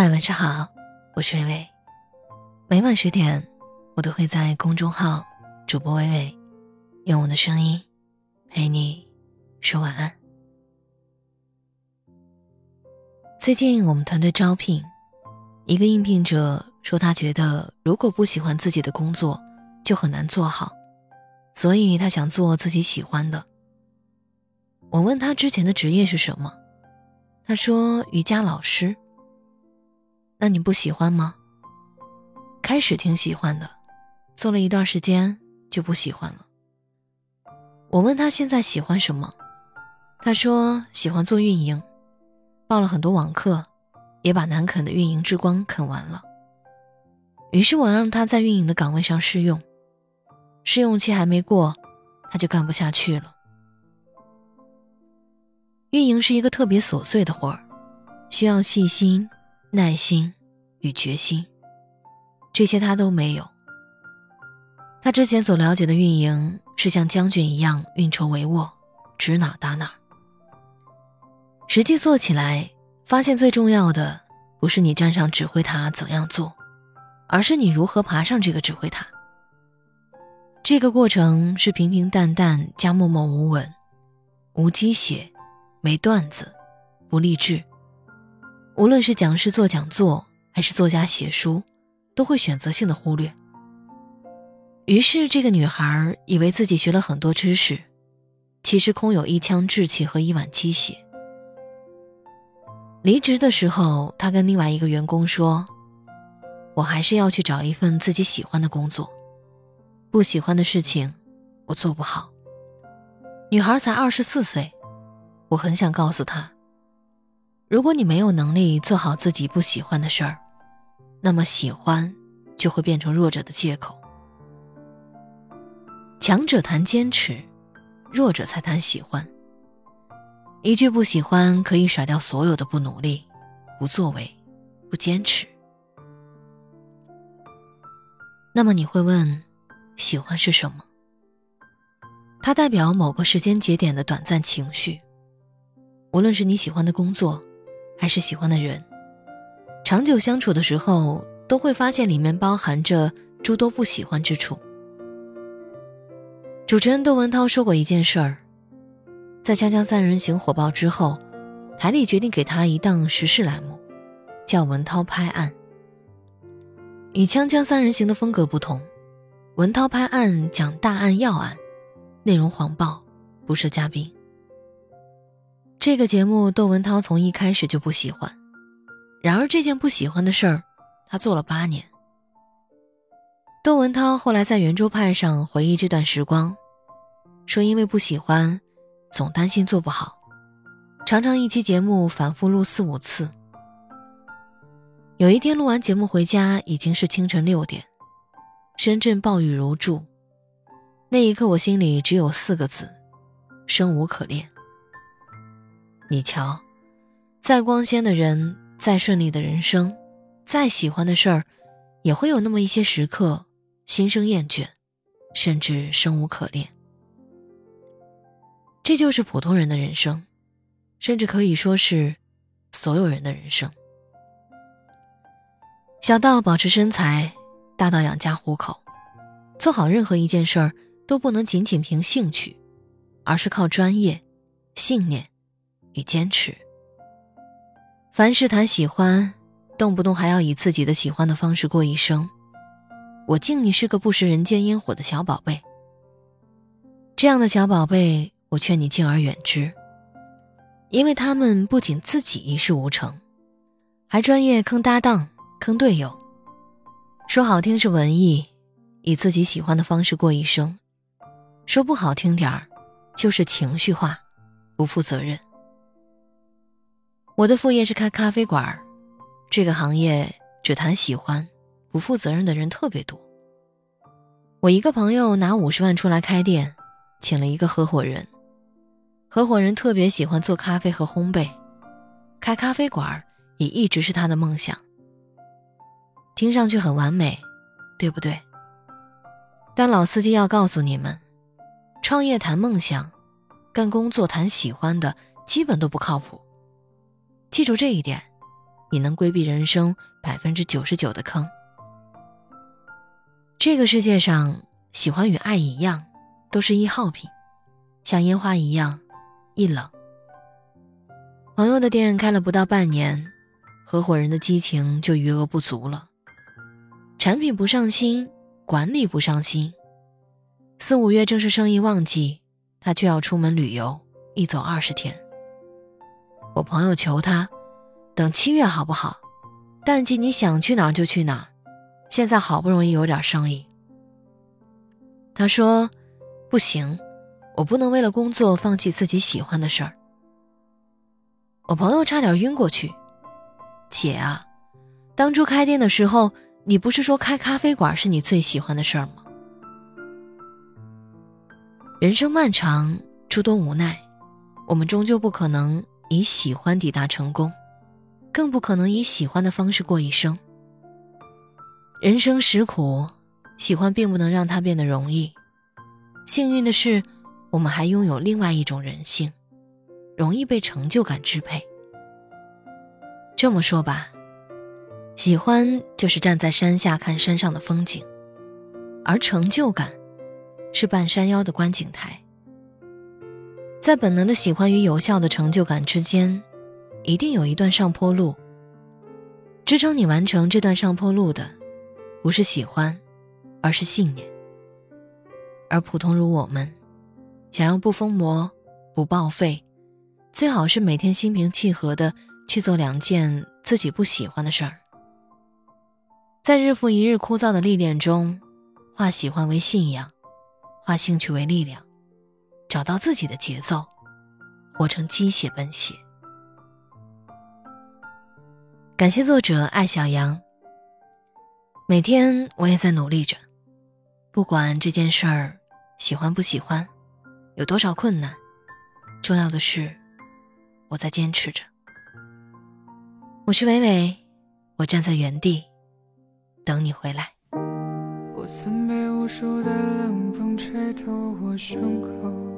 嗨，晚上好，我是微微。每晚十点，我都会在公众号“主播微微”用我的声音陪你说晚安。最近我们团队招聘，一个应聘者说，他觉得如果不喜欢自己的工作，就很难做好，所以他想做自己喜欢的。我问他之前的职业是什么，他说瑜伽老师。那你不喜欢吗？开始挺喜欢的，做了一段时间就不喜欢了。我问他现在喜欢什么，他说喜欢做运营，报了很多网课，也把难啃的运营之光啃完了。于是我让他在运营的岗位上试用，试用期还没过，他就干不下去了。运营是一个特别琐碎的活儿，需要细心。耐心与决心，这些他都没有。他之前所了解的运营是像将军一样运筹帷幄，指哪打哪。实际做起来，发现最重要的不是你站上指挥塔怎样做，而是你如何爬上这个指挥塔。这个过程是平平淡淡加默默无闻，无鸡血，没段子，不励志。无论是讲师做讲座，还是作家写书，都会选择性的忽略。于是，这个女孩以为自己学了很多知识，其实空有一腔志气和一碗鸡血。离职的时候，她跟另外一个员工说：“我还是要去找一份自己喜欢的工作，不喜欢的事情，我做不好。”女孩才二十四岁，我很想告诉她。如果你没有能力做好自己不喜欢的事儿，那么喜欢就会变成弱者的借口。强者谈坚持，弱者才谈喜欢。一句不喜欢可以甩掉所有的不努力、不作为、不坚持。那么你会问，喜欢是什么？它代表某个时间节点的短暂情绪，无论是你喜欢的工作。还是喜欢的人，长久相处的时候，都会发现里面包含着诸多不喜欢之处。主持人窦文涛说过一件事儿，在《锵锵三人行》火爆之后，台里决定给他一档时事栏目，叫《文涛拍案》。与《锵锵三人行》的风格不同，《文涛拍案》讲大案要案，内容黄暴，不设嘉宾。这个节目，窦文涛从一开始就不喜欢。然而，这件不喜欢的事儿，他做了八年。窦文涛后来在圆桌派上回忆这段时光，说：“因为不喜欢，总担心做不好，常常一期节目反复录四五次。有一天录完节目回家，已经是清晨六点，深圳暴雨如注。那一刻，我心里只有四个字：生无可恋。”你瞧，再光鲜的人，再顺利的人生，再喜欢的事儿，也会有那么一些时刻，心生厌倦，甚至生无可恋。这就是普通人的人生，甚至可以说是所有人的人生。小到保持身材，大到养家糊口，做好任何一件事儿，都不能仅仅凭兴趣，而是靠专业、信念。与坚持。凡事谈喜欢，动不动还要以自己的喜欢的方式过一生。我敬你是个不食人间烟火的小宝贝。这样的小宝贝，我劝你敬而远之，因为他们不仅自己一事无成，还专业坑搭档、坑队友。说好听是文艺，以自己喜欢的方式过一生；说不好听点儿，就是情绪化，不负责任。我的副业是开咖啡馆，这个行业只谈喜欢，不负责任的人特别多。我一个朋友拿五十万出来开店，请了一个合伙人，合伙人特别喜欢做咖啡和烘焙，开咖啡馆也一直是他的梦想。听上去很完美，对不对？但老司机要告诉你们，创业谈梦想，干工作谈喜欢的，基本都不靠谱。记住这一点，你能规避人生百分之九十九的坑。这个世界上，喜欢与爱一样，都是易耗品，像烟花一样易冷。朋友的店开了不到半年，合伙人的激情就余额不足了。产品不上心，管理不上心。四五月正是生意旺季，他却要出门旅游，一走二十天。我朋友求他，等七月好不好？淡季你想去哪儿就去哪儿。现在好不容易有点生意。他说：“不行，我不能为了工作放弃自己喜欢的事儿。”我朋友差点晕过去。姐啊，当初开店的时候，你不是说开咖啡馆是你最喜欢的事儿吗？人生漫长，诸多无奈，我们终究不可能以喜欢抵达成功，更不可能以喜欢的方式过一生。人生实苦，喜欢并不能让它变得容易。幸运的是，我们还拥有另外一种人性，容易被成就感支配。这么说吧，喜欢就是站在山下看山上的风景，而成就感是半山腰的观景台。在本能的喜欢与有效的成就感之间，一定有一段上坡路。支撑你完成这段上坡路的。不是喜欢，而是信念。而普通如我们，想要不疯魔、不报废，最好是每天心平气和的去做两件自己不喜欢的事儿。在日复一日枯燥的历练中，化喜欢为信仰，化兴趣为力量，找到自己的节奏，活成鸡血奔血。感谢作者艾小羊。每天我也在努力着，不管这件事儿喜欢不喜欢，有多少困难，重要的是我在坚持着。我是伟伟，我站在原地等你回来。我曾被无数的冷风吹透我胸口，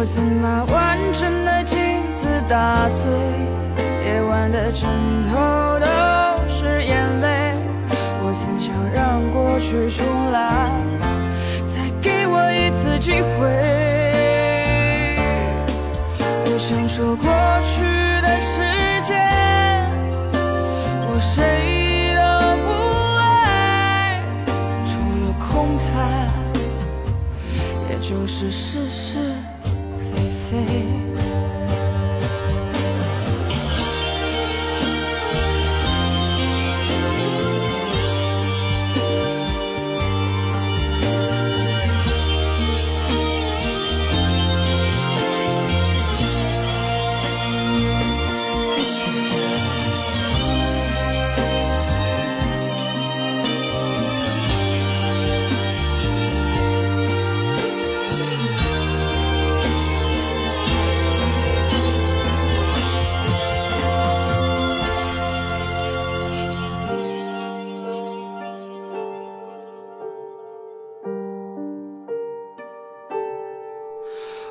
我曾把完整的镜子打碎，夜晚的枕头都是眼泪。我曾想让过去重来，再给我一次机会。我想说过去的时间，我谁都不爱，除了空谈，也就是事实。飞。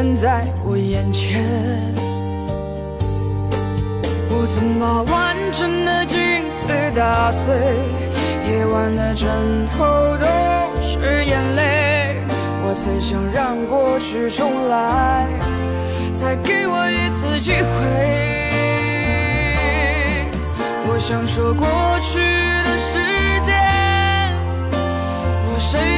现在我眼前。我曾把完整的镜子打碎，夜晚的枕头都是眼泪。我曾想让过去重来，再给我一次机会。我想说过去的时间，我谁？